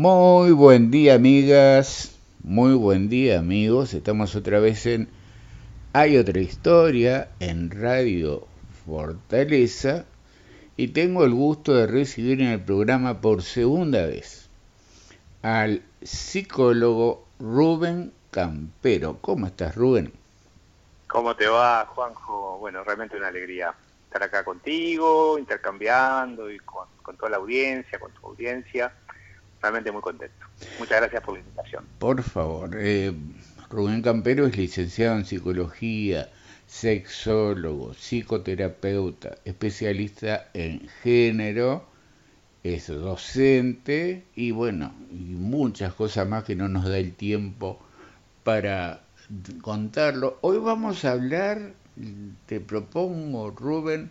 Muy buen día amigas, muy buen día amigos, estamos otra vez en Hay otra historia en Radio Fortaleza y tengo el gusto de recibir en el programa por segunda vez al psicólogo Rubén Campero. ¿Cómo estás Rubén? ¿Cómo te va Juanjo? Bueno, realmente una alegría estar acá contigo, intercambiando y con, toda la audiencia, con tu audiencia. Realmente muy contento. Muchas gracias por la invitación. Por favor, eh, Rubén Campero es licenciado en psicología, sexólogo, psicoterapeuta, especialista en género, es docente y bueno, y muchas cosas más que no nos da el tiempo para contarlo. Hoy vamos a hablar te propongo, Rubén,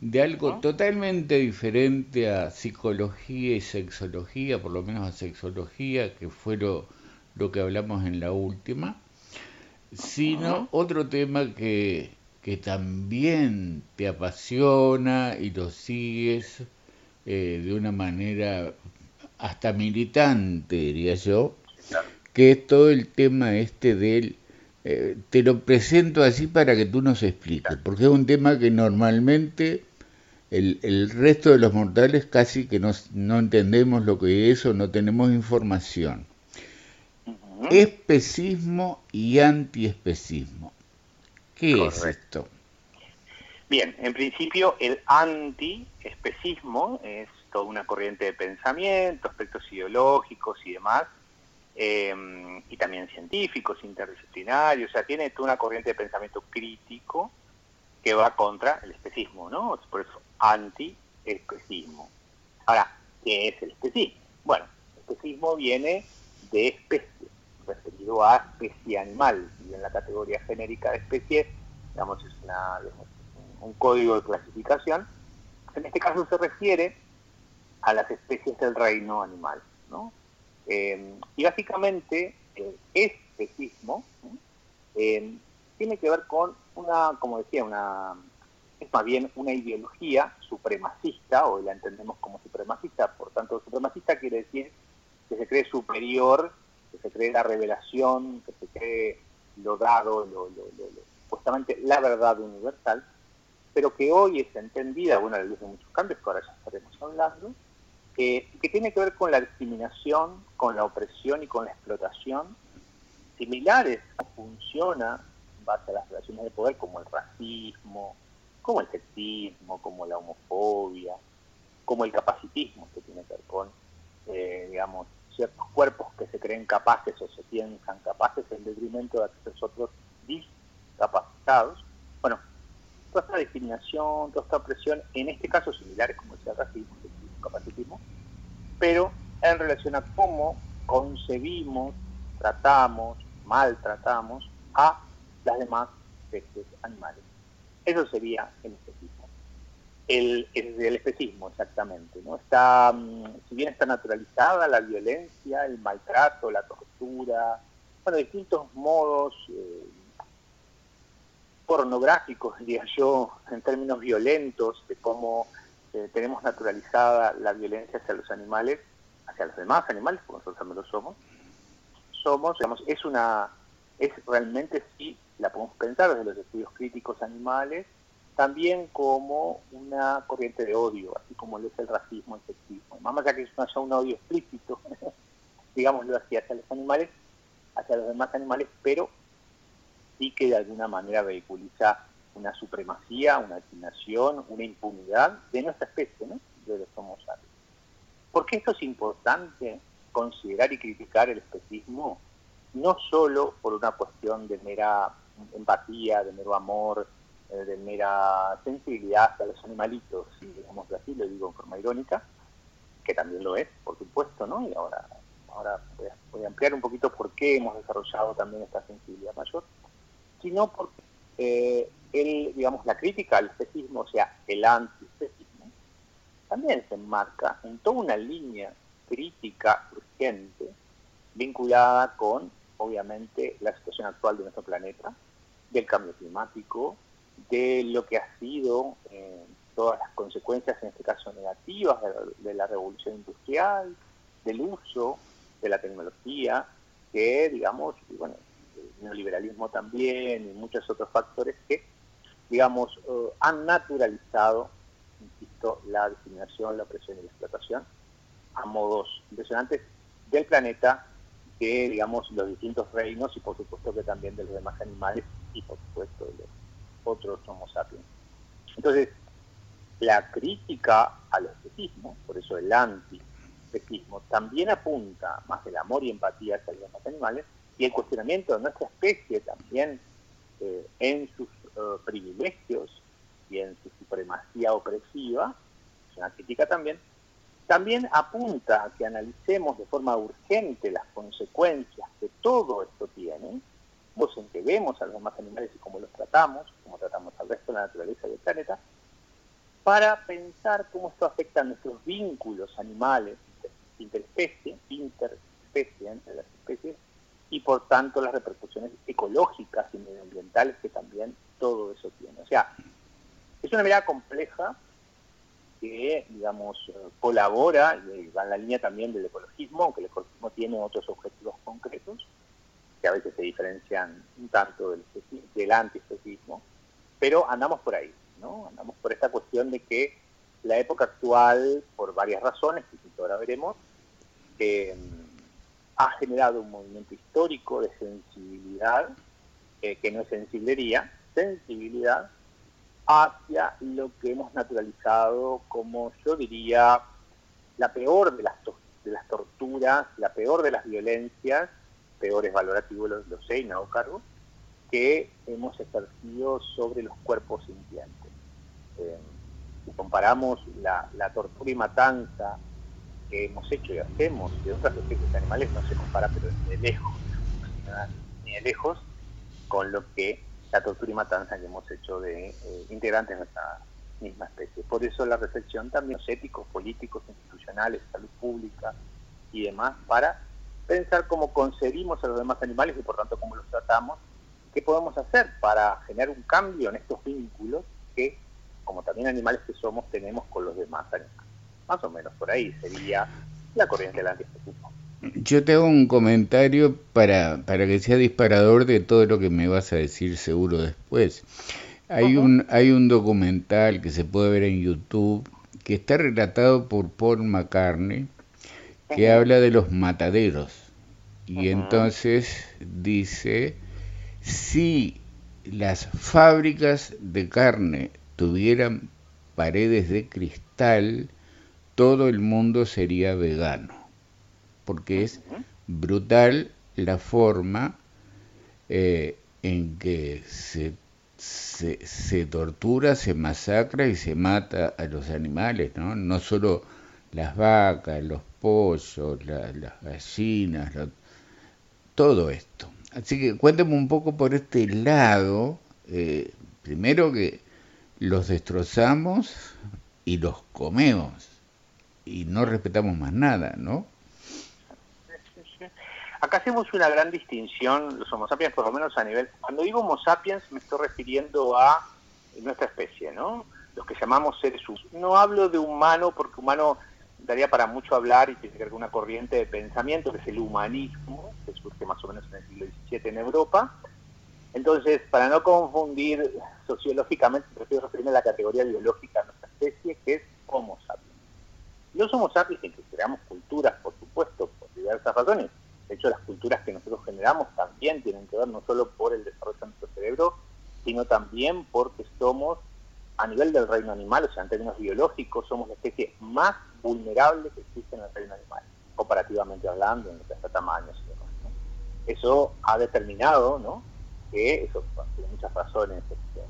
de algo totalmente diferente a psicología y sexología, por lo menos a sexología, que fue lo, que hablamos en la última, sino otro tema que, que también te apasiona y lo sigues eh, de una manera hasta militante, diría yo, que es todo el tema este del eh, te lo presento así para que tú nos expliques, porque es un tema que normalmente el, resto de los mortales casi que no, no entendemos lo que es o no tenemos información. Especismo y antiespecismo. ¿Qué es esto? Bien, en principio el antiespecismo es toda una corriente de pensamiento, aspectos ideológicos y demás, Em, y también científicos, interdisciplinarios, o sea, tiene toda una corriente de pensamiento crítico que va contra el especismo, ¿no? Por eso, anti-especismo. Ahora, ¿qué es el especismo? Bueno, el especismo viene de especie, referido a especie animal, y en la categoría genérica de especie, digamos, es un código de clasificación. En este caso se refiere a las especies del reino animal, ¿no? Eh, y básicamente el especismo eh, tiene que ver con una, como decía, una es más bien una ideología supremacista, o la entendemos como supremacista, por tanto supremacista quiere decir que se cree superior, que se cree la revelación, que se cree lo dado, lo, justamente la verdad universal, pero que hoy es entendida, bueno, a luz de muchos cambios que ahora ya estaremos hablando, que tiene que ver con la discriminación, con la opresión y con la explotación, similares a funciona en base a las relaciones de poder como el racismo, como el sexismo, como la homofobia, como el capacitismo, que tiene que ver con, eh, digamos, ciertos cuerpos que se creen capaces o se piensan capaces en detrimento de aquellos otros discapacitados. Bueno, toda esta discriminación, toda esta opresión, en este caso similares como el racismo, capacitismo, pero en relación a cómo concebimos, tratamos, maltratamos a las demás especies animales. Eso sería el especismo. El, el, especismo, exactamente. ¿no? Está, mm, si bien está naturalizada la violencia, el maltrato, la tortura, bueno, distintos modos eh, pornográficos, diría yo, en términos violentos, de cómo eh, tenemos naturalizada la violencia hacia los animales, hacia los demás animales, porque nosotros también lo somos, somos, digamos, es una, es realmente sí, la podemos pensar desde los estudios críticos animales, también como una corriente de odio, así como lo es el racismo, el sexismo. Más allá que no haya un odio explícito, digámoslo así, hacia los animales, hacia los demás animales, pero sí que de alguna manera vehiculiza una supremacía, una asignación, una impunidad de nuestra especie, ¿no? de los Homo sapiens. ¿Por qué esto es importante considerar y criticar el especismo? No solo por una cuestión de mera empatía, de mero amor, eh, de mera sensibilidad hacia los animalitos, digamos así, lo digo en forma irónica, que también lo es, por supuesto, ¿no? Y ahora, ahora voy a, ampliar un poquito por qué hemos desarrollado también esta sensibilidad mayor, sino porque eh, el, digamos, la crítica al especismo, o sea, el antiespecismo, también se enmarca en toda una línea crítica urgente vinculada con, obviamente, la situación actual de nuestro planeta, del cambio climático, de lo que ha sido eh, todas las consecuencias, en este caso negativas, de la, revolución industrial, del uso de la tecnología, que, digamos, bueno, el neoliberalismo también y muchos otros factores que, digamos, eh, han naturalizado, insisto, la discriminación, la opresión y la explotación a modos impresionantes del planeta, que, digamos, los distintos reinos y por supuesto que también de los demás animales y por supuesto de los otros Homo sapiens. Entonces, la crítica al especismo, por eso el anti-especismo, también apunta más el amor y empatía hacia los demás animales y el cuestionamiento de nuestra especie también eh, en sus eh, privilegios y en su supremacía opresiva, es una crítica también, también apunta a que analicemos de forma urgente las consecuencias que todo esto tiene, pues en que vemos a los demás animales y cómo los tratamos, cómo tratamos al resto de la naturaleza y del planeta, para pensar cómo esto afecta a nuestros vínculos animales, interespecie, interespecie entre las especies, y por tanto las repercusiones ecológicas y medioambientales que también todo eso tiene. O sea, es una mirada compleja que, digamos, colabora, y va en la línea también del ecologismo, aunque el ecologismo tiene otros objetivos concretos, que a veces se diferencian un tanto del, del antiespecismo, pero andamos por ahí, ¿no? Andamos por esta cuestión de que la época actual, por varias razones, que ahora veremos, eh, ha generado un movimiento histórico de sensibilidad, eh, que no es sensiblería, sensibilidad hacia lo que hemos naturalizado como yo diría la peor de las, de torturas, la peor de las violencias, peor es valorativo, lo, sé y no hago cargo, que hemos ejercido sobre los cuerpos sintientes. Eh, si comparamos la, tortura y matanza que hemos hecho y hacemos de otras especies animales, no se compara, pero ni de lejos, ni de lejos, con lo que la tortura y matanza que hemos hecho de eh, integrantes de nuestra misma especie. Por eso la reflexión también los éticos, políticos, institucionales, salud pública y demás, para pensar cómo concebimos a los demás animales y por tanto cómo los tratamos, qué podemos hacer para generar un cambio en estos vínculos que, como también animales que somos, tenemos con los demás animales. Más o menos por ahí sería la corriente del antiespecismo. Yo te hago un comentario para, para que sea disparador de todo lo que me vas a decir seguro después. Hay, un, hay un documental que se puede ver en YouTube que está relatado por Paul McCartney que habla de los mataderos. Y entonces dice, si las fábricas de carne tuvieran paredes de cristal, todo el mundo sería vegano porque es brutal la forma eh, en que se, tortura, se masacra y se mata a los animales, ¿no? No solo las vacas, los pollos, las gallinas, todo esto. Así que cuéntame un poco por este lado, eh, primero que los destrozamos y los comemos y no respetamos más nada, ¿no? Acá hacemos una gran distinción, los Homo sapiens, por lo menos a nivel... Cuando digo Homo sapiens me estoy refiriendo a nuestra especie, ¿no? Los que llamamos seres humanos. No hablo de humano porque humano daría para mucho hablar y tiene que ver con una corriente de pensamiento que es el humanismo, que surge más o menos en el siglo XVII en Europa. Entonces, para no confundir sociológicamente, prefiero referirme a la categoría biológica de nuestra especie, que es Homo sapiens. Los Homo sapiens, en que creamos culturas, por supuesto, por diversas razones, de hecho, las culturas que nosotros generamos también tienen que ver no solo por el desarrollo de nuestro cerebro, sino también porque somos, a nivel del reino animal, o sea, en términos biológicos, somos la especie más vulnerable que existe en el reino animal, comparativamente hablando, en nuestros tamaños y demás. Eso ha determinado, ¿no? Que eso tiene muchas razones, este,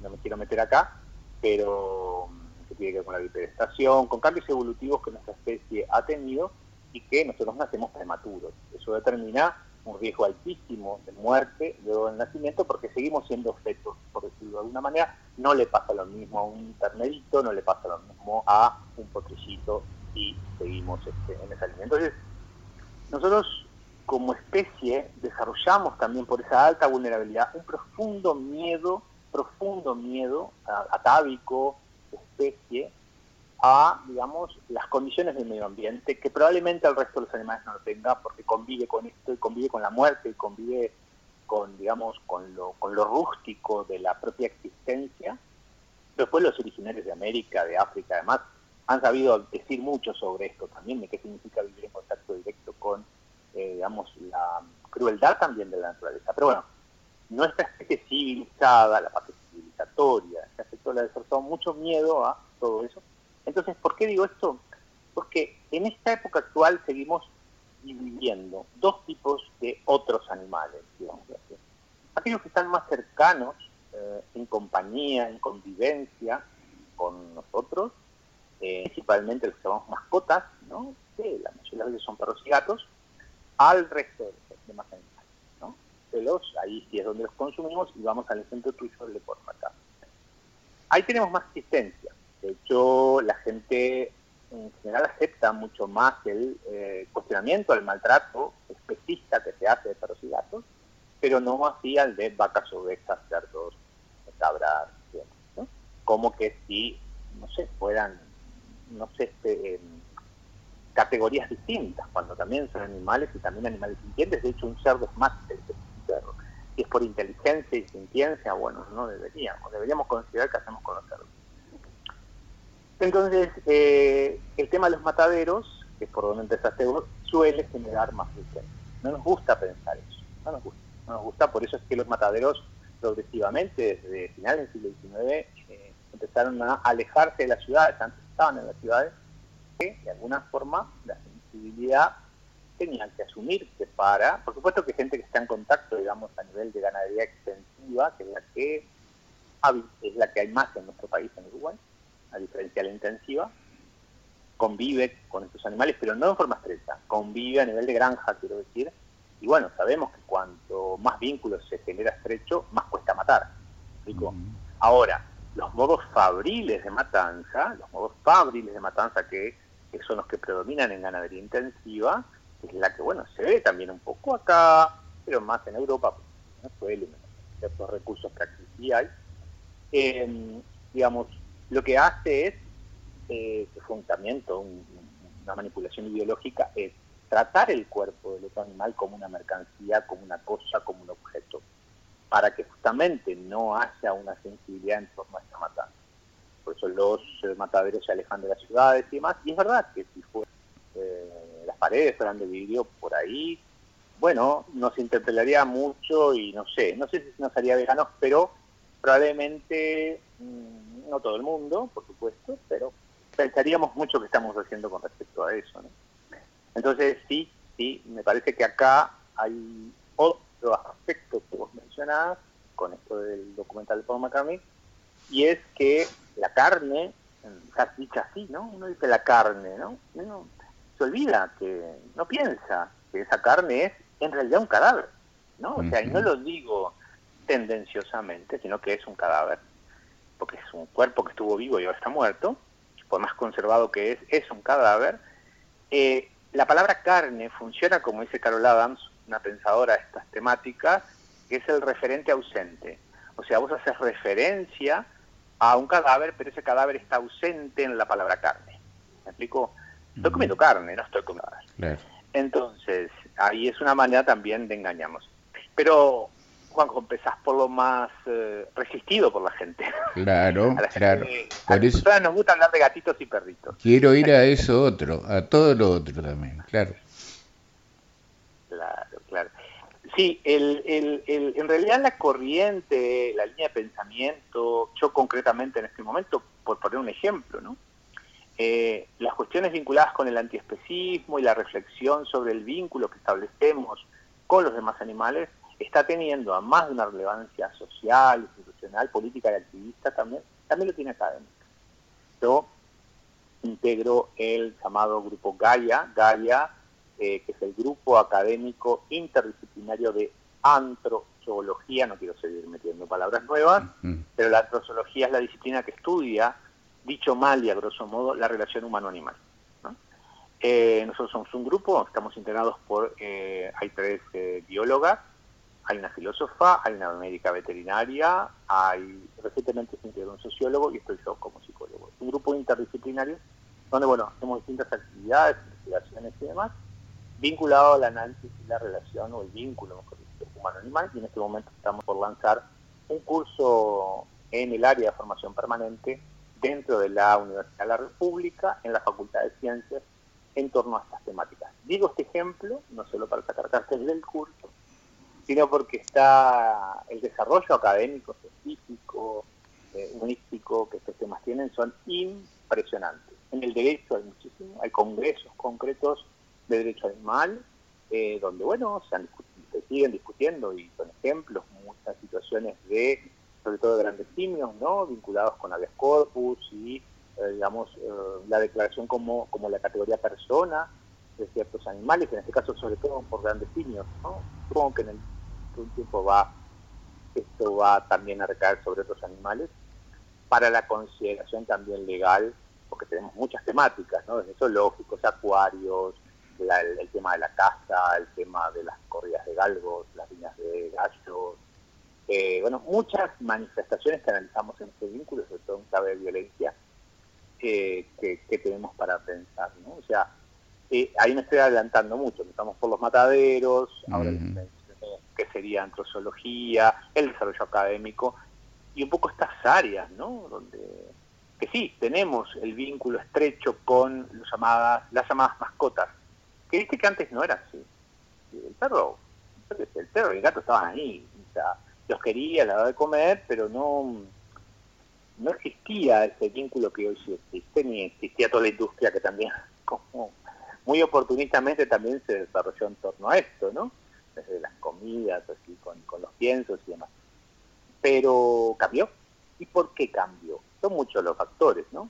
no me quiero meter acá, pero tiene que ver con la bipedestación, con cambios evolutivos que nuestra especie ha tenido y que nosotros nacemos prematuros. Eso determina un riesgo altísimo de muerte luego del nacimiento porque seguimos siendo fetos, por decirlo de alguna manera. No le pasa lo mismo a un ternerito, no le pasa lo mismo a un potrillo y seguimos este, en esa línea. Entonces, nosotros como especie desarrollamos también por esa alta vulnerabilidad un profundo miedo, profundo miedo atávico, especie, a, digamos, las condiciones del medio ambiente que probablemente el resto de los animales no lo tenga porque convive con esto y convive con la muerte y convive con, digamos, con lo, con lo rústico de la propia existencia. Después los originarios de América, de África, además, han sabido decir mucho sobre esto también, de qué significa vivir en contacto directo con, eh, digamos, la crueldad también de la naturaleza. Pero bueno, nuestra especie civilizada, la parte que hace toda la despertado mucho miedo a todo eso. Entonces, ¿por qué digo esto? Porque en esta época actual seguimos viviendo dos tipos de otros animales, digamos así. Aquellos que están más cercanos, eh, en compañía, en convivencia con nosotros, eh, principalmente los que llamamos mascotas, ¿no? que la mayoría de veces son perros y gatos, al resto de los demás animales. ¿No? los, ahí sí es donde los consumimos y vamos al ejemplo tuyo del deporte acá. Ahí tenemos más existencia. De hecho, la gente en general acepta mucho más el eh, cuestionamiento al maltrato especista que se hace de perros y pero no así al de vacas, ovejas, cerdos, cabras, ¿no? como que si, no sé, fueran, no sé, este, em, categorías distintas, cuando también son animales y también animales sintientes, de hecho un cerdo es más inteligente perro. Si es por inteligencia y sintiencia, bueno, no deberíamos, deberíamos considerar que hacemos con los cerdos. Entonces, eh, el tema de los mataderos, que es por donde empezaste vos, suele generar más riqueza. No nos gusta pensar eso, no nos gusta. No nos gusta, por eso es que los mataderos progresivamente, desde finales del siglo XIX, eh, empezaron a alejarse de las ciudades, antes estaban en las ciudades, que de alguna forma la sensibilidad tenía que asumirse para, por supuesto que gente que está en contacto, digamos, a nivel de ganadería extensiva, que es la que, es la que hay más en nuestro país, en Uruguay, a diferencia de la intensiva, convive con estos animales, pero no en forma estrecha, convive a nivel de granja, quiero decir, y bueno, sabemos que cuanto más vínculos se genera estrecho, más cuesta matar. Ahora, los modos fabriles de matanza, los modos fabriles de matanza que, son los que predominan en ganadería intensiva, es la que, bueno, se ve también un poco acá, pero más en Europa, pues, no suele, ciertos recursos que aquí sí hay. Eh, digamos, lo que hace es, eh, que fue un una manipulación ideológica, es tratar el cuerpo del otro animal como una mercancía, como una cosa, como un objeto, para que justamente no haya una sensibilidad en torno a esta matanza. Por eso los eh, mataderos se alejan de las ciudades y demás, y es verdad que si fue, eh, paredes fueran de vidrio por ahí, bueno, nos interpelaría mucho y no sé, no sé si nos haría veganos, pero probablemente... Mm, no todo el mundo, por supuesto, pero pensaríamos mucho que estamos haciendo con respecto a eso. Entonces, sí, sí, me parece que acá hay otro aspecto que vos mencionás con esto del documental de Paul McCartney, y es que la carne, dicha así, ¿no? Uno dice la carne, ¿no? Se olvida que no piensa que esa carne es en realidad un cadáver, ¿no? O sea, y no lo digo tendenciosamente, sino que es un cadáver porque es un cuerpo que estuvo vivo y ahora está muerto, por más conservado que es, es un cadáver. Eh, la palabra carne funciona, como dice Carol Adams, una pensadora de estas temáticas, que es el referente ausente. O sea, vos haces referencia a un cadáver, pero ese cadáver está ausente en la palabra carne. ¿Me explico? Estoy comiendo carne, no estoy comiendo. Entonces, ahí es una manera también de engañarnos. Pero Juanjo, empezás por lo más eh, resistido por la gente. Claro, claro. por eso nos gusta hablar de gatitos y perritos. Quiero ir a eso otro, a todo lo otro también, claro. Claro, claro. Sí, el, el, el, en realidad la corriente, la línea de pensamiento, yo concretamente en este momento, por poner un ejemplo, ¿no? Eh, las cuestiones vinculadas con el antiespecismo y la reflexión sobre el vínculo que establecemos con los demás animales está teniendo a más de una relevancia social, institucional, política y activista también, también lo tiene académica. Yo integro el llamado grupo Gaia, Gaia, eh, que es el grupo académico interdisciplinario de antrozoología, no quiero seguir metiendo palabras nuevas, pero la antrozoología es la disciplina que estudia, dicho mal y a grosso modo, la relación humano-animal. Eh, nosotros somos un grupo, estamos integrados por, eh, hay tres biólogas, hay una filósofa, hay una médica veterinaria, hay recientemente se integró un sociólogo y estoy yo como psicólogo. Es un grupo interdisciplinario donde, bueno, hacemos distintas actividades, investigaciones y demás, vinculado al análisis y la relación o el vínculo, humano-animal, y en este momento estamos por lanzar un curso en el área de formación permanente dentro de la Universidad de la República, en la Facultad de Ciencias, en torno a estas temáticas. Digo este ejemplo, no solo para sacar cartel del curso, sino porque está el desarrollo académico, científico, eh, que estos temas tienen, son impresionantes. En el derecho hay muchísimo, hay congresos concretos de derecho animal, eh, donde, bueno, se, se siguen discutiendo y son ejemplos, muchas situaciones de sobre todo de grandes simios, ¿no? vinculados con habeas corpus y, eh, digamos, eh, la declaración como, como la categoría persona de ciertos animales, en este caso sobre todo por grandes simios. ¿no? Supongo que en el, tiempo va esto va también a recaer sobre otros animales para la consideración también legal, porque tenemos muchas temáticas, ¿no? desde zoológicos, acuarios, el, tema de la caza, el tema de las corridas de galgos, las líneas de gallos, eh, bueno, muchas manifestaciones que analizamos en este vínculo, sobre todo en clave de violencia, que, tenemos para pensar, ¿no? O sea, eh, ahí me estoy adelantando mucho, estamos por los mataderos, ahora que sería antrozoología, el desarrollo académico, y un poco estas áreas, ¿no? Donde, que sí, tenemos el vínculo estrecho con los llamadas, las llamadas mascotas, que viste que antes no era así. El perro, el perro y el gato estaban ahí, o sea, los quería, la de comer, pero no, no existía ese vínculo que hoy sí existe, ni existía toda la industria que también, como muy oportunistamente también se desarrolló en torno a esto, ¿no? Desde las comidas, así, con, con los piensos y demás. Pero cambió. ¿Y por qué cambió? Son muchos los factores, ¿no?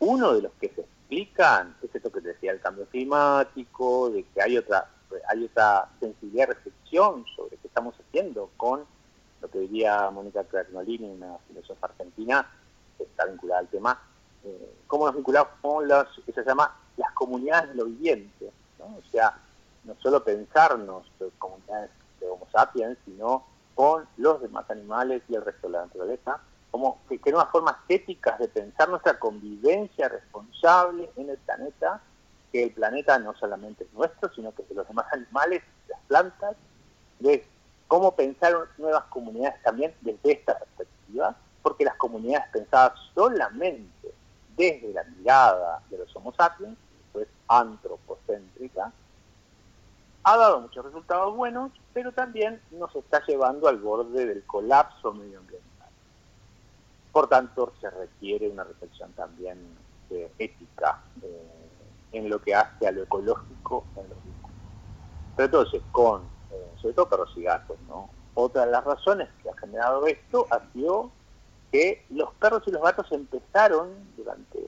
Uno de los que se explican es esto que decía el cambio climático, de que hay otra hay otra sensibilidad de reflexión sobre qué estamos haciendo con lo que diría Mónica Cragnolini, una filósofa argentina que está vinculada al tema, eh, cómo nos vinculamos con las, que se llama las comunidades de lo viviente, ¿no? o sea, no solo pensarnos de comunidades de Homo sapiens, sino con los demás animales y el resto de la naturaleza, como que, que nuevas formas éticas de pensar nuestra convivencia responsable en el planeta que el planeta no solamente es nuestro, sino que de los demás animales, las plantas, de cómo pensar nuevas comunidades también desde esta perspectiva, porque las comunidades pensadas solamente desde la mirada de los homo sapiens, esto es antropocéntrica, ha dado muchos resultados buenos, pero también nos está llevando al borde del colapso medioambiental. Por tanto, se requiere una reflexión también eh, ética. Eh, en lo que hace a lo ecológico en los vínculos. Pero entonces, con, eh, sobre todo perros y gatos, ¿no? Otra de las razones que ha generado esto ha sido que los perros y los gatos empezaron durante,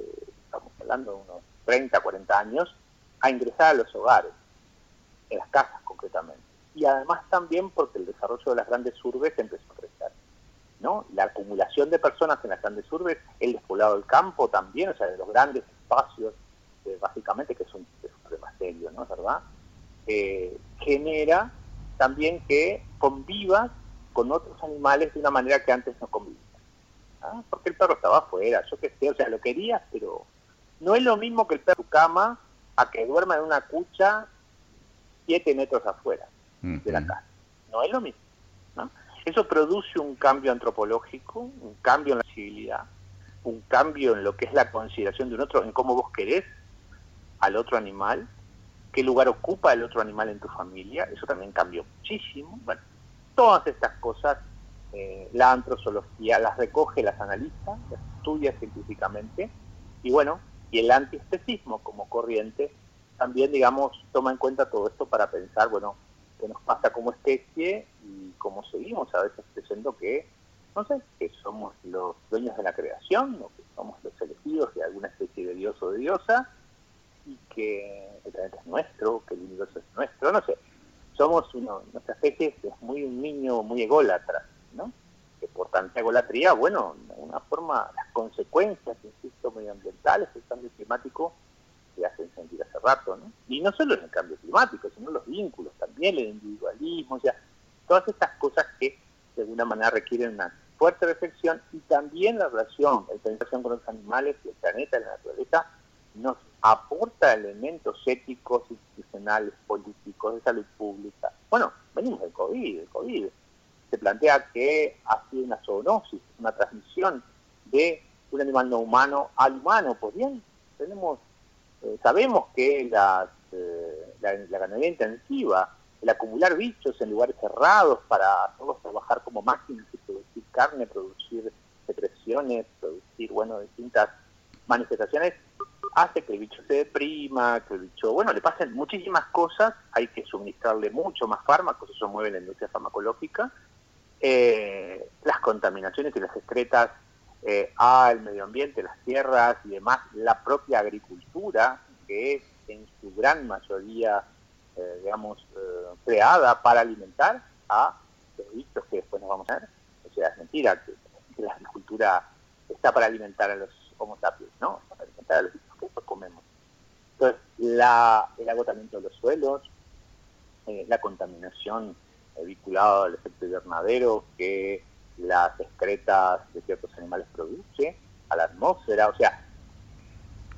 estamos hablando de unos 30, 40 años, a ingresar a los hogares, en las casas concretamente. Y además también porque el desarrollo de las grandes urbes empezó a crecer. ¿no? La acumulación de personas en las grandes urbes, el despoblado del campo también, o sea, de los grandes espacios básicamente, que es un, problema serio, ¿no? ¿Verdad? Eh, genera también que convivas con otros animales de una manera que antes no convivías. ¿ah? Porque el perro estaba afuera, yo qué sé, o sea, lo querías, pero no es lo mismo que el perro en tu cama a que duerma en una cucha siete metros afuera de la casa. No es lo mismo. ¿no? Eso produce un cambio antropológico, un cambio en la civilidad, un cambio en lo que es la consideración de un otro, en cómo vos querés al otro animal, qué lugar ocupa el otro animal en tu familia, eso también cambió muchísimo. Bueno, todas estas cosas eh, la antrozoología las recoge, las analiza, las estudia científicamente, y bueno, y el antiespecismo como corriente también, digamos, toma en cuenta todo esto para pensar, bueno, qué nos pasa como especie y cómo seguimos a veces creyendo que, no sé, que somos los dueños de la creación o que somos los elegidos de alguna especie de dios o de diosa, y que el planeta es nuestro, que el universo es nuestro, no sé. Somos uno, nuestra especie es muy un niño muy ególatra, ¿no? Que por tanta egolatría, bueno, de alguna forma las consecuencias, insisto, medioambientales, el cambio climático, se hacen sentir hace rato, ¿no? Y no solo en el cambio climático, sino los vínculos también, el individualismo, o sea, todas estas cosas que de alguna manera requieren una fuerte reflexión y también la relación, la relación con los animales, el planeta, la naturaleza, nos aporta elementos éticos, institucionales, políticos, de salud pública. Bueno, venimos del COVID, el COVID se plantea que ha sido una zoonosis, una transmisión de un animal no humano al humano. Pues bien, tenemos, eh, sabemos que las, eh, la, ganadería intensiva, el acumular bichos en lugares cerrados para todos trabajar como máquinas y producir carne, producir secreciones, producir, bueno, distintas manifestaciones, hace que el bicho se deprima, que el bicho, bueno, le pasen muchísimas cosas, hay que suministrarle mucho más fármacos, eso mueve la industria farmacológica, eh, las contaminaciones y las excretas eh, al medio ambiente, las tierras y demás, la propia agricultura, que es en su gran mayoría, eh, digamos, creada para alimentar a los bichos que después nos vamos a ver. O sea, es mentira que, la agricultura está para alimentar a los homo sapiens, ¿no? Para alimentar a los bichos comemos. Entonces, la, el agotamiento de los suelos, la contaminación vinculada al efecto invernadero que las excretas de ciertos animales produce a la atmósfera, o sea,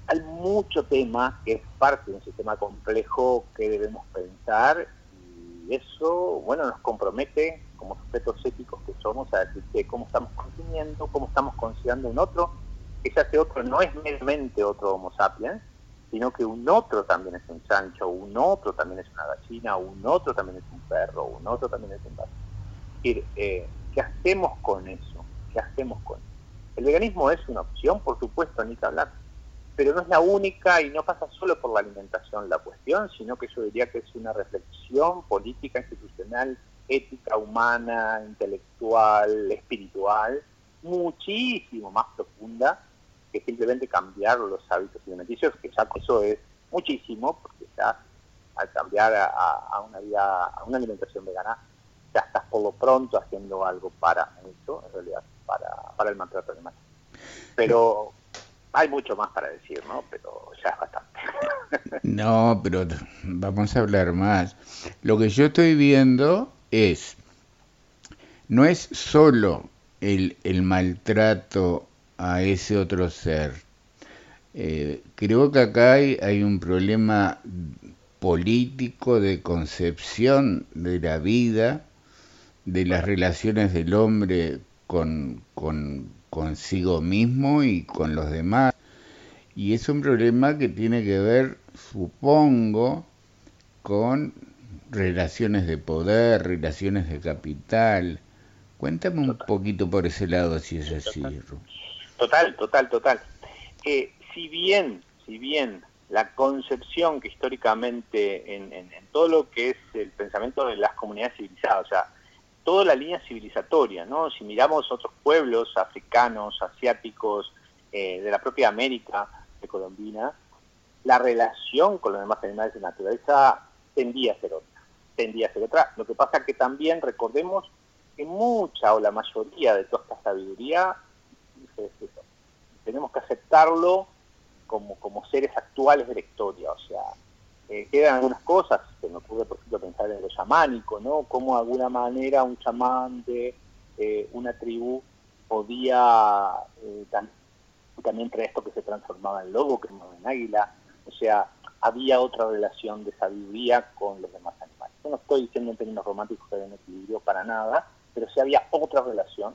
hay mucho tema que es parte de un sistema complejo que debemos pensar y eso, bueno, nos compromete como sujetos éticos que somos a decir que cómo estamos consumiendo, cómo estamos considerando un otro, que ese otro no es meramente otro Homo sapiens, sino que un otro también es un chancho, un otro también es una gallina, un otro también es un perro, un otro también es un gato. Es decir, eh, ¿Qué hacemos con eso? ¿Qué hacemos con eso? El veganismo es una opción, por supuesto, ni que hablar, pero no es la única y no pasa solo por la alimentación la cuestión, sino que yo diría que es una reflexión política, institucional, ética, humana, intelectual, espiritual, muchísimo más profunda que simplemente cambiar los hábitos alimenticios, que ya eso es muchísimo, porque ya al cambiar a, una vida, a una alimentación vegana, ya estás por lo pronto haciendo algo para eso, en realidad, para, para el maltrato animal. Pero hay mucho más para decir, ¿no? Pero ya es bastante. No, pero vamos a hablar más. Lo que yo estoy viendo es, no es solo el, el maltrato a ese otro ser. Eh, creo que acá hay, hay un problema político de concepción de la vida de las relaciones del hombre con, con consigo mismo y con los demás. Y es un problema que tiene que ver, supongo, con relaciones de poder, relaciones de capital. Cuéntame un poquito por ese lado si es así. Total, total, total. Eh, si bien, si bien la concepción que históricamente en, en, en, todo lo que es el pensamiento de las comunidades civilizadas, o sea, toda la línea civilizatoria, ¿no? Si miramos otros pueblos africanos, asiáticos, eh, de la propia América de Colombina, la relación con los demás animales de naturaleza tendía a ser otra, tendía a ser otra. Lo que pasa que también recordemos que mucha o la mayoría de toda esta sabiduría tenemos que aceptarlo como, como seres actuales de la historia, o sea, eh, quedan algunas cosas, se me ocurre por ejemplo pensar en lo chamánico, ¿no? Cómo de alguna manera un chamán de eh, una tribu podía eh, también traer esto que se transformaba en lobo, que en águila, o sea, había otra relación de sabiduría con los demás animales. Yo no estoy diciendo en términos románticos que había un equilibrio para nada, pero sí había otra relación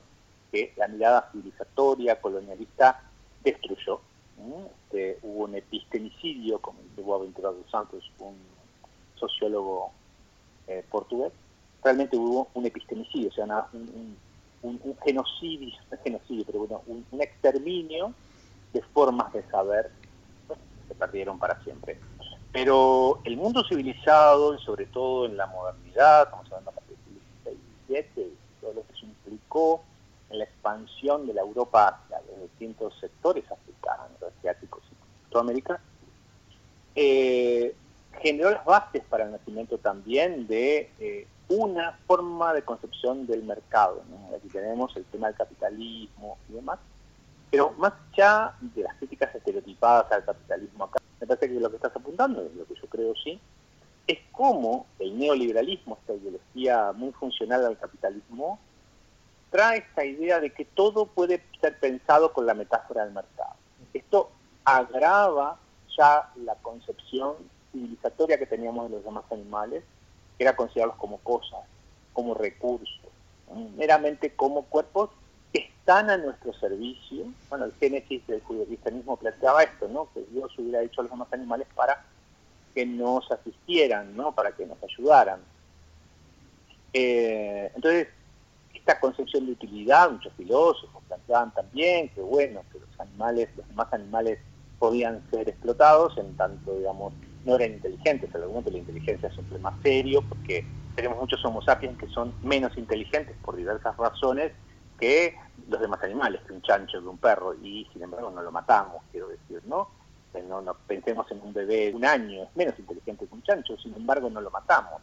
que la mirada civilizatoria, colonialista, destruyó este, hubo un epistemicidio, como dice Boaventura dos Santos, un sociólogo eh, portugués, realmente hubo un epistemicidio, o sea, un, un, genocidio, no genocidio, pero bueno, un, exterminio de formas de saber que se perdieron para siempre. Pero el mundo civilizado, y sobre todo en la modernidad, como sabemos, en el siglo todo lo que se implicó en la expansión de la Europa hacia los distintos sectores africanos, asiáticos y América, eh, generó las bases para el nacimiento también de eh, una forma de concepción del mercado. Aquí tenemos el tema del capitalismo y demás, pero más allá de las críticas estereotipadas al capitalismo acá, me parece que lo que estás apuntando, es lo que yo creo sí, es cómo el neoliberalismo, esta ideología muy funcional al capitalismo, trae esta idea de que todo puede ser pensado con la metáfora del mercado. Esto agrava ya la concepción civilizatoria que teníamos de los demás animales, que era considerarlos como cosas, como recursos, meramente como cuerpos que están a nuestro servicio. Bueno, el génesis del cristianismo planteaba esto, ¿no? Que Dios hubiera hecho a los demás animales para que nos asistieran, ¿no? Para que nos ayudaran. Eh, entonces, esta concepción de utilidad, muchos filósofos planteaban también que bueno, que los animales, los demás animales podían ser explotados en tanto, digamos, no eran inteligentes. El argumento de la inteligencia es siempre más serio porque tenemos muchos homo sapiens que son menos inteligentes por diversas razones que los demás animales, que un chancho, que un perro, y sin embargo no lo matamos, quiero decir, ¿no? No, no pensemos en un bebé de un año, es menos inteligente que un chancho, sin embargo no lo matamos.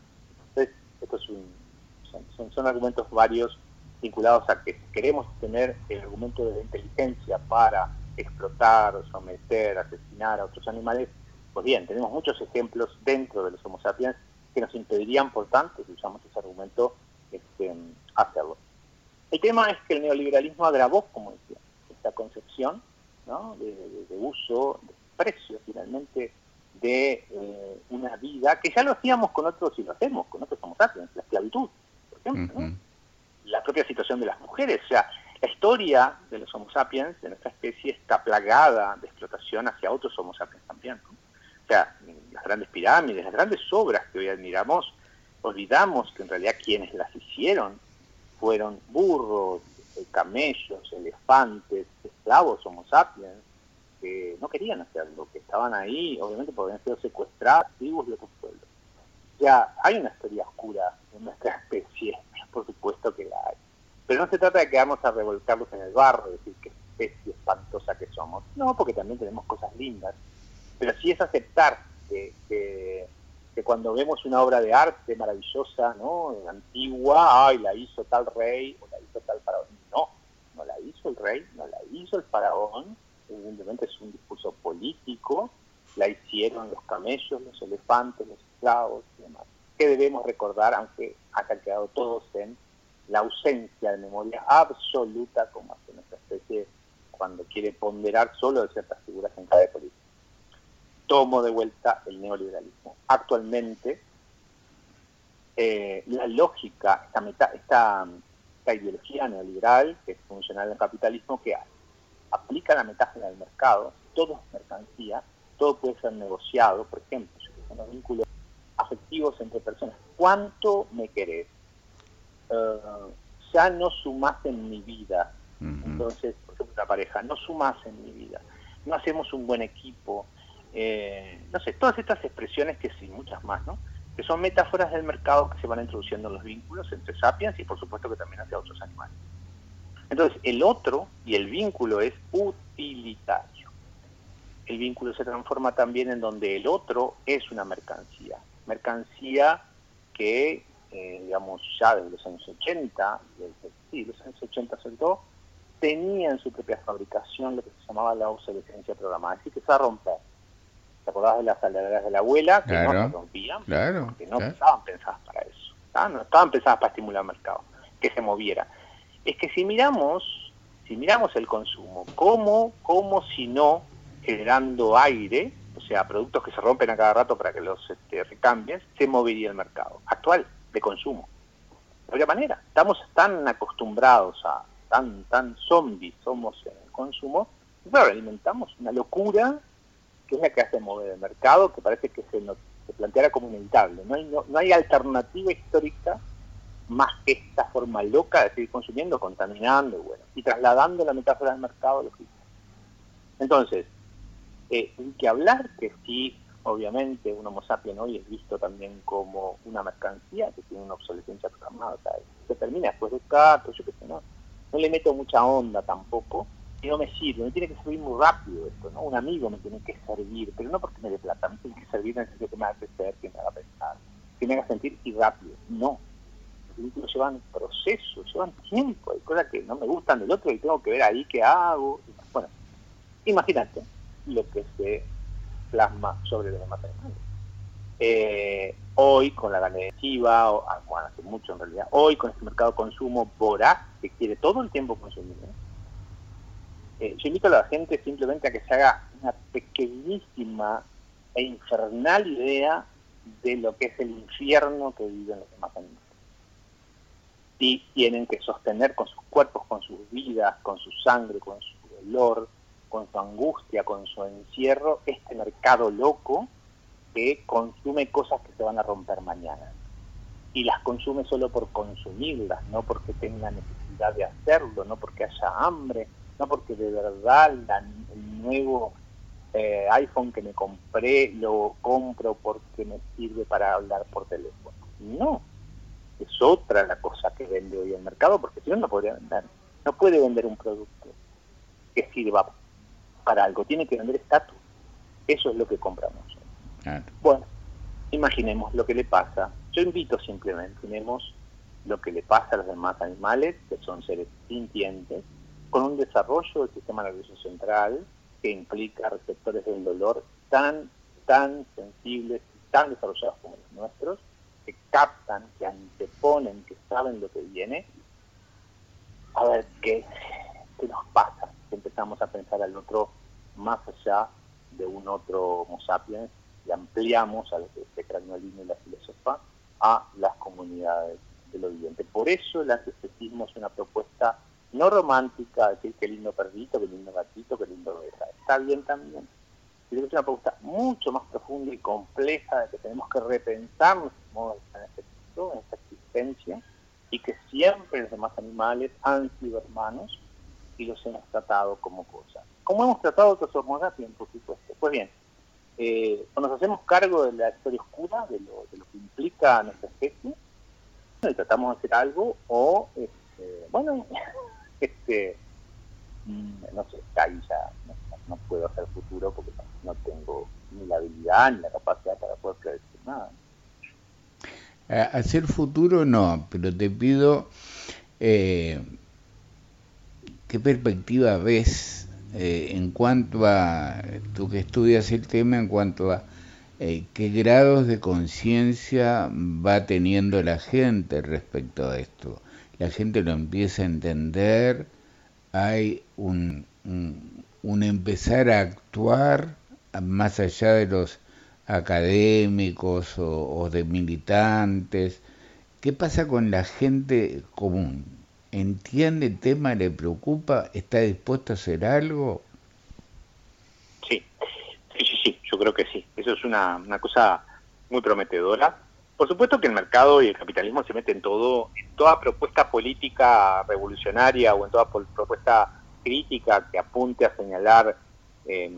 Entonces, estos son, son argumentos varios vinculados a que queremos tener el argumento de la inteligencia para explotar, someter, asesinar a otros animales, pues bien, tenemos muchos ejemplos dentro de los Homo sapiens que nos impedirían, por tanto, si usamos ese argumento, este, hacerlo. El tema es que el neoliberalismo agravó, como decía, esta concepción de, uso, de precio finalmente de eh, una vida que ya lo hacíamos con otros y lo hacemos con otros Homo sapiens, la esclavitud, por ejemplo la propia situación de las mujeres. O sea, la historia de los Homo sapiens, de nuestra especie, está plagada de explotación hacia otros Homo sapiens también. O sea, las grandes pirámides, las grandes obras que hoy admiramos, olvidamos que en realidad quienes las hicieron fueron burros, eh, camellos, elefantes, esclavos Homo sapiens, que no querían hacerlo, que estaban ahí, obviamente porque sido secuestrados, tribus de otros pueblos. O sea, hay una historia oscura en nuestra especie por supuesto que la hay. Pero no se trata de quedarnos a revolcarlos en el barro, decir qué especie espantosa que somos. No, porque también tenemos cosas lindas. Pero sí es aceptar que, que, cuando vemos una obra de arte maravillosa, ¿no? Antigua, ay, la hizo tal rey o la hizo tal faraón. No, no la hizo el rey, no la hizo el faraón. Evidentemente es un discurso político. La hicieron los camellos, los elefantes, los esclavos y demás que debemos recordar, aunque haya quedado todos en la ausencia de memoria absoluta, como hace nuestra especie cuando quiere ponderar solo de ciertas figuras en cada política. Tomo de vuelta el neoliberalismo. Actualmente, eh, la lógica, esta, meta, esta, ideología neoliberal, que es funcional el capitalismo, que aplica la metáfora del mercado, todo es mercancía, todo puede ser negociado, por ejemplo, si los vínculos afectivos entre personas. ¿Cuánto me querés? Eh, ya no sumas en mi vida. Entonces, por ejemplo, la pareja, no sumas en mi vida. No hacemos un buen equipo. Eh, no sé, todas estas expresiones que sí, muchas más, ¿no? Que son metáforas del mercado que se van introduciendo en los vínculos entre sapiens y por supuesto que también hacia otros animales. Entonces, el otro y el vínculo es utilitario. El vínculo se transforma también en donde el otro es una mercancía mercancía que, eh, digamos, ya desde los años 80, desde, sí, los años 80 sobre todo, tenía en su propia fabricación lo que se llamaba la obsolescencia programada, es decir, que se va a romper. ¿Te acordás de las saldaderas de la abuela que no se rompían? Claro, porque no estaban pensadas para eso, no estaban pensadas para estimular el mercado, que se moviera. Es que si miramos, si miramos el consumo, ¿cómo, cómo si no generando aire, o sea, productos que se rompen a cada rato para que los este, recambies, se movería el mercado actual de consumo. De otra manera, estamos tan acostumbrados a, tan, tan zombies somos en el consumo, claro, alimentamos una locura que es la que hace mover el mercado, que parece que se, nos, se planteara como inevitable. No hay, no, hay alternativa histórica más que esta forma loca de seguir consumiendo, contaminando, bueno, y trasladando la metáfora del mercado a lo que Entonces, eh, hay que hablar que sí, obviamente, un Homo sapiens hoy es visto también como una mercancía que tiene una obsolescencia programada, se termina después de cato, yo qué sé, ¿no? No le meto mucha onda tampoco, y no me sirve, me tiene que servir muy rápido esto, ¿no? Un amigo me tiene que servir, pero no porque me dé plata, me tiene que servir en el sentido que me haga crecer, que me haga pensar, que me haga sentir y rápido, no. Los vínculos llevan procesos, llevan tiempo, hay cosas que no me gustan del otro y tengo que ver ahí qué hago. Bueno, imagínate, lo que se plasma sobre los demás animales. Eh, hoy con la ganadería, o, ah, bueno, hace mucho en realidad, hoy con este mercado de consumo voraz que quiere todo el tiempo consumir. ¿eh? yo invito a la gente simplemente a que se haga una pequeñísima e infernal idea de lo que es el infierno que viven los demás animales. Y tienen que sostener con sus cuerpos, con sus vidas, con su sangre, con su dolor, con su angustia, con su encierro, este mercado loco que consume cosas que se van a romper mañana. Y las consume solo por consumirlas, no porque tenga necesidad de hacerlo, no porque haya hambre, no porque de verdad el nuevo eh, iPhone que me compré lo compro porque me sirve para hablar por teléfono. No, es otra la cosa que vende hoy el mercado, porque si no, no podría vender. No puede vender un producto que sirva para algo, tiene que vender estatus. Eso es lo que compramos. Bueno, imaginemos lo que le pasa. Yo invito simplemente, imaginemos lo que le pasa a los demás animales, que son seres sintientes, con un desarrollo del sistema nervioso central que implica receptores del dolor tan, tan sensibles tan desarrollados como los nuestros, que captan, que anteponen, que saben lo que viene, a ver qué, qué nos pasa, empezamos a pensar al otro más allá de un otro Homo sapiens y ampliamos a este y la filosofía a las comunidades de lo viviente. Por eso el antiespecismo es una propuesta no romántica, decir qué lindo perrito, qué lindo gatito, qué lindo oveja. Está bien también. Pero es una propuesta mucho más profunda y compleja de que tenemos que repensar nuestro modo de estar en esta existencia, y que siempre los demás animales han sido hermanos y los hemos tratado como cosas. Como hemos tratado otros sapiens, por supuesto. Pues bien, eh, nos hacemos cargo de la historia oscura, de lo, de lo que implica nuestra especie, y tratamos de hacer algo, o, este, bueno, este, mm, no sé, ahí ya no, puedo hacer futuro porque no, tengo ni la habilidad ni la capacidad para poder predecir nada. Hacer futuro no, pero te pido eh, qué perspectiva ves eh, en cuanto a, tú que estudias el tema, en cuanto a eh, qué grados de conciencia va teniendo la gente respecto a esto la gente lo empieza a entender, hay un, un, empezar a actuar más allá de los académicos o, de militantes. ¿Qué pasa con la gente común? ¿Entiende el tema, le preocupa, está dispuesto a hacer algo? Sí, sí, sí, sí, yo creo que sí. Eso es una, una cosa muy prometedora. Por supuesto que el mercado y el capitalismo se meten en todo, en toda propuesta política revolucionaria o en toda propuesta crítica que apunte a señalar, em,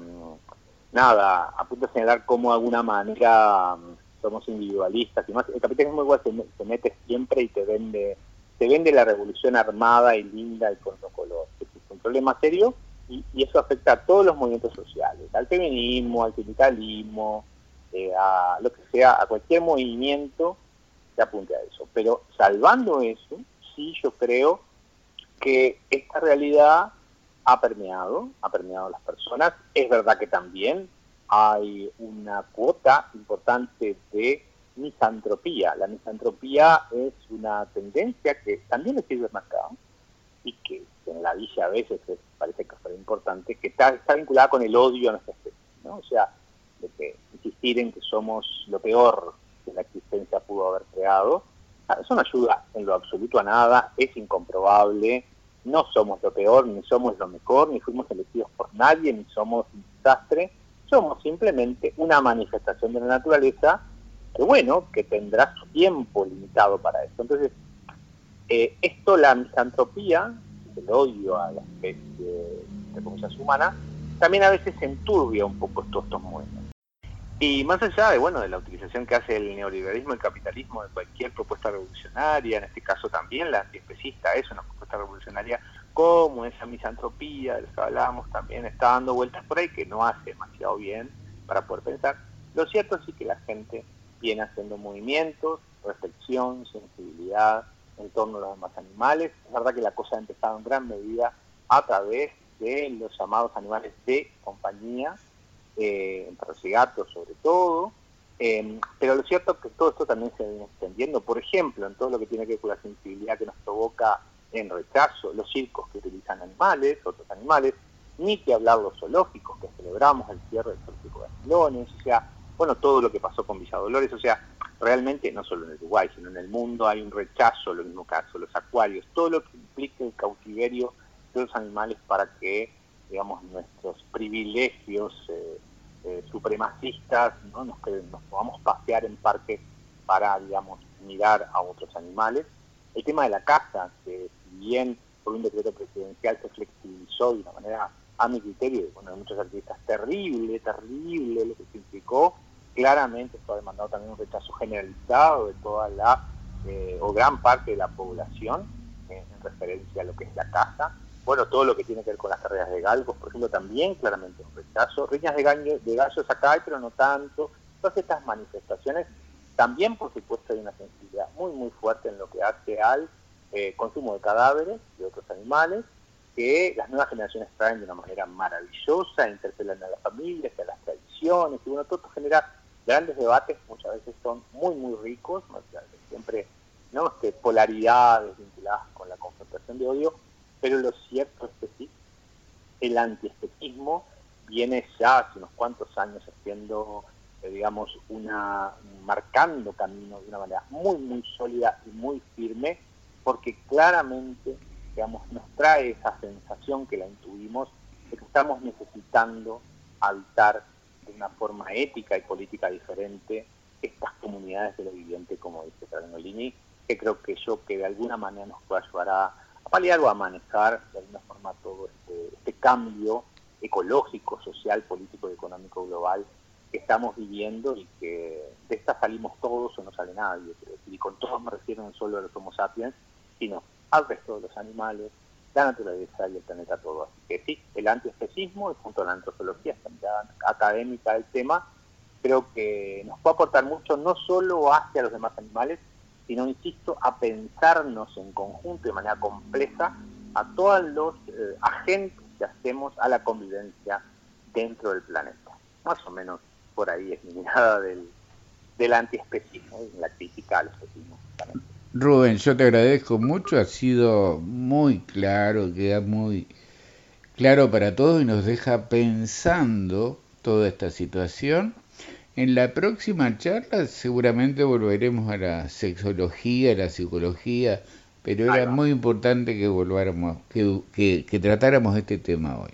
nada, apunte a señalar cómo de alguna manera em, somos individualistas y más. El capitalismo igual se, mete siempre y te vende, te vende la revolución armada y linda y con color. Es un problema serio y, y eso afecta a todos los movimientos sociales, al feminismo, al sindicalismo, eh, a lo que sea, a cualquier movimiento que apunte a eso. Pero salvando eso, sí yo creo que esta realidad ha permeado, ha permeado a las personas. Es verdad que también hay una cuota importante de misantropía. La misantropía es una tendencia que también sirve al mercado y que en la villa a veces parece que es importante, que está, está vinculada con el odio a nuestra especie. ¿no? O sea, de que insistir en que somos lo peor que la existencia pudo haber creado, ah, eso no ayuda en lo absoluto a nada, es incomprobable, no somos lo peor, ni somos lo mejor, ni fuimos elegidos por nadie, ni somos un desastre, somos simplemente una manifestación de la naturaleza que bueno, que tendrá su tiempo limitado para eso. Entonces, eh, esto, la misantropía, el odio a la especie de comillas humana, también a veces enturbia un poco estos, estos movimientos. Y más allá de bueno de la utilización que hace el neoliberalismo, el capitalismo de cualquier propuesta revolucionaria, en este caso también la antiespecista es una propuesta revolucionaria, como esa misantropía de la que hablábamos también está dando vueltas por ahí que no hace demasiado bien para poder pensar. Lo cierto sí que la gente viene haciendo movimientos, reflexión, sensibilidad en torno a los demás animales. Es verdad que la cosa ha empezado en gran medida a través de los llamados animales de compañía, eh, y gatos sobre todo, Eh, pero lo cierto es que todo esto también se viene extendiendo, por ejemplo, en todo lo que tiene que ver con la sensibilidad que nos provoca en rechazo los circos que utilizan animales, otros animales, ni que hablar los zoológicos que celebramos el cierre del zoológico de Milones, o sea, bueno, todo lo que pasó con Villa Dolores, o sea, realmente no solo en Uruguay, sino en el mundo hay un rechazo, lo mismo caso, los acuarios, todo lo que implica el cautiverio de los animales para que, digamos, nuestros privilegios eh, eh, supremacistas ¿no? nos, nos podamos pasear en parques para, digamos, mirar a otros animales. El tema de la caza, que si bien por un decreto presidencial se flexibilizó de una manera a mi criterio, bueno, de muchos artistas, terrible, terrible lo que implicó, claramente esto ha demandado también un rechazo generalizado de toda la, eh, o gran parte de la población en referencia a lo que es la caza. Bueno, todo lo que tiene que ver con las carreras de galgos, por ejemplo, también claramente un rechazo. Riñas de gallos acá hay, pero no tanto. Todas estas manifestaciones, también por supuesto hay una sensibilidad muy, muy fuerte en lo que hace al eh, consumo de cadáveres de otros animales, que las nuevas generaciones traen de una manera maravillosa, interpelan a las familias, a las tradiciones, y bueno, todo esto genera grandes debates muchas veces son muy, muy ricos, siempre ¿no? Este, polaridades vinculadas con la confrontación de odio, pero lo cierto es que sí, el antiespecismo viene ya hace unos cuantos años haciendo, eh, digamos, una marcando camino de una manera muy, muy sólida y muy firme, porque claramente, digamos, nos trae esa sensación que la intuimos de que estamos necesitando habitar de una forma ética y política diferente estas comunidades de lo viviente, como dice Lini, que creo que yo que de alguna manera nos puede ayudar a, paliar o a manejar de alguna forma todo este, este, cambio ecológico, social, político y económico global que estamos viviendo y que de esta salimos todos o no sale nadie. Y con todos me refiero no solo a los Homo sapiens, sino al resto de los animales, la naturaleza y el planeta todo. Así que sí, el antiespecismo, junto a la antropología, esta mirada académica del tema, creo que nos puede aportar mucho no solo hacia los demás animales, sino, insisto, a pensarnos en conjunto de manera compleja a todos los eh, agentes que hacemos a la convivencia dentro del planeta. Más o menos por ahí es mi mirada del, del antiespecismo, la crítica al especismo. Rubén, yo te agradezco mucho, ha sido muy claro, queda muy claro para todos y nos deja pensando toda esta situación. En la próxima charla seguramente volveremos a la sexología, a la psicología, pero era muy importante que volváramos, que, que, tratáramos este tema hoy.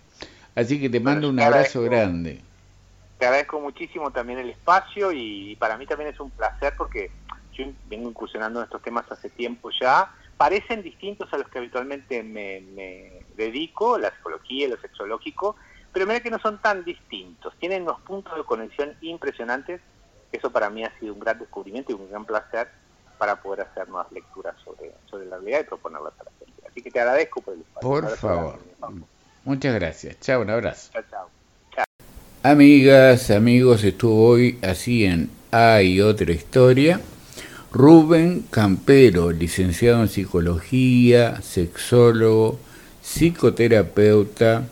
Así que te mando un abrazo grande. Te agradezco muchísimo también el espacio y para mí también es un placer porque yo vengo incursionando en estos temas hace tiempo ya, parecen distintos a los que habitualmente me, dedico, la psicología y lo sexológico, pero mira que no son tan distintos, tienen unos puntos de conexión impresionantes, eso para mí ha sido un gran descubrimiento y un gran placer para poder hacer nuevas lecturas sobre, sobre la realidad y proponerlas a la gente. Así que te agradezco por el espacio. Por favor. Muchas gracias. Chao, un abrazo. Chao, chao. Amigas, amigos, estuvo hoy así en Hay otra historia. Rubén Campero, licenciado en psicología, sexólogo, psicoterapeuta,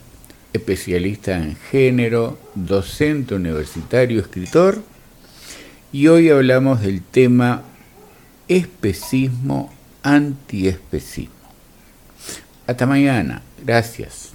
especialista en género, docente universitario, escritor. Y hoy hablamos del tema especismo, antiespecismo. Hasta mañana. Gracias.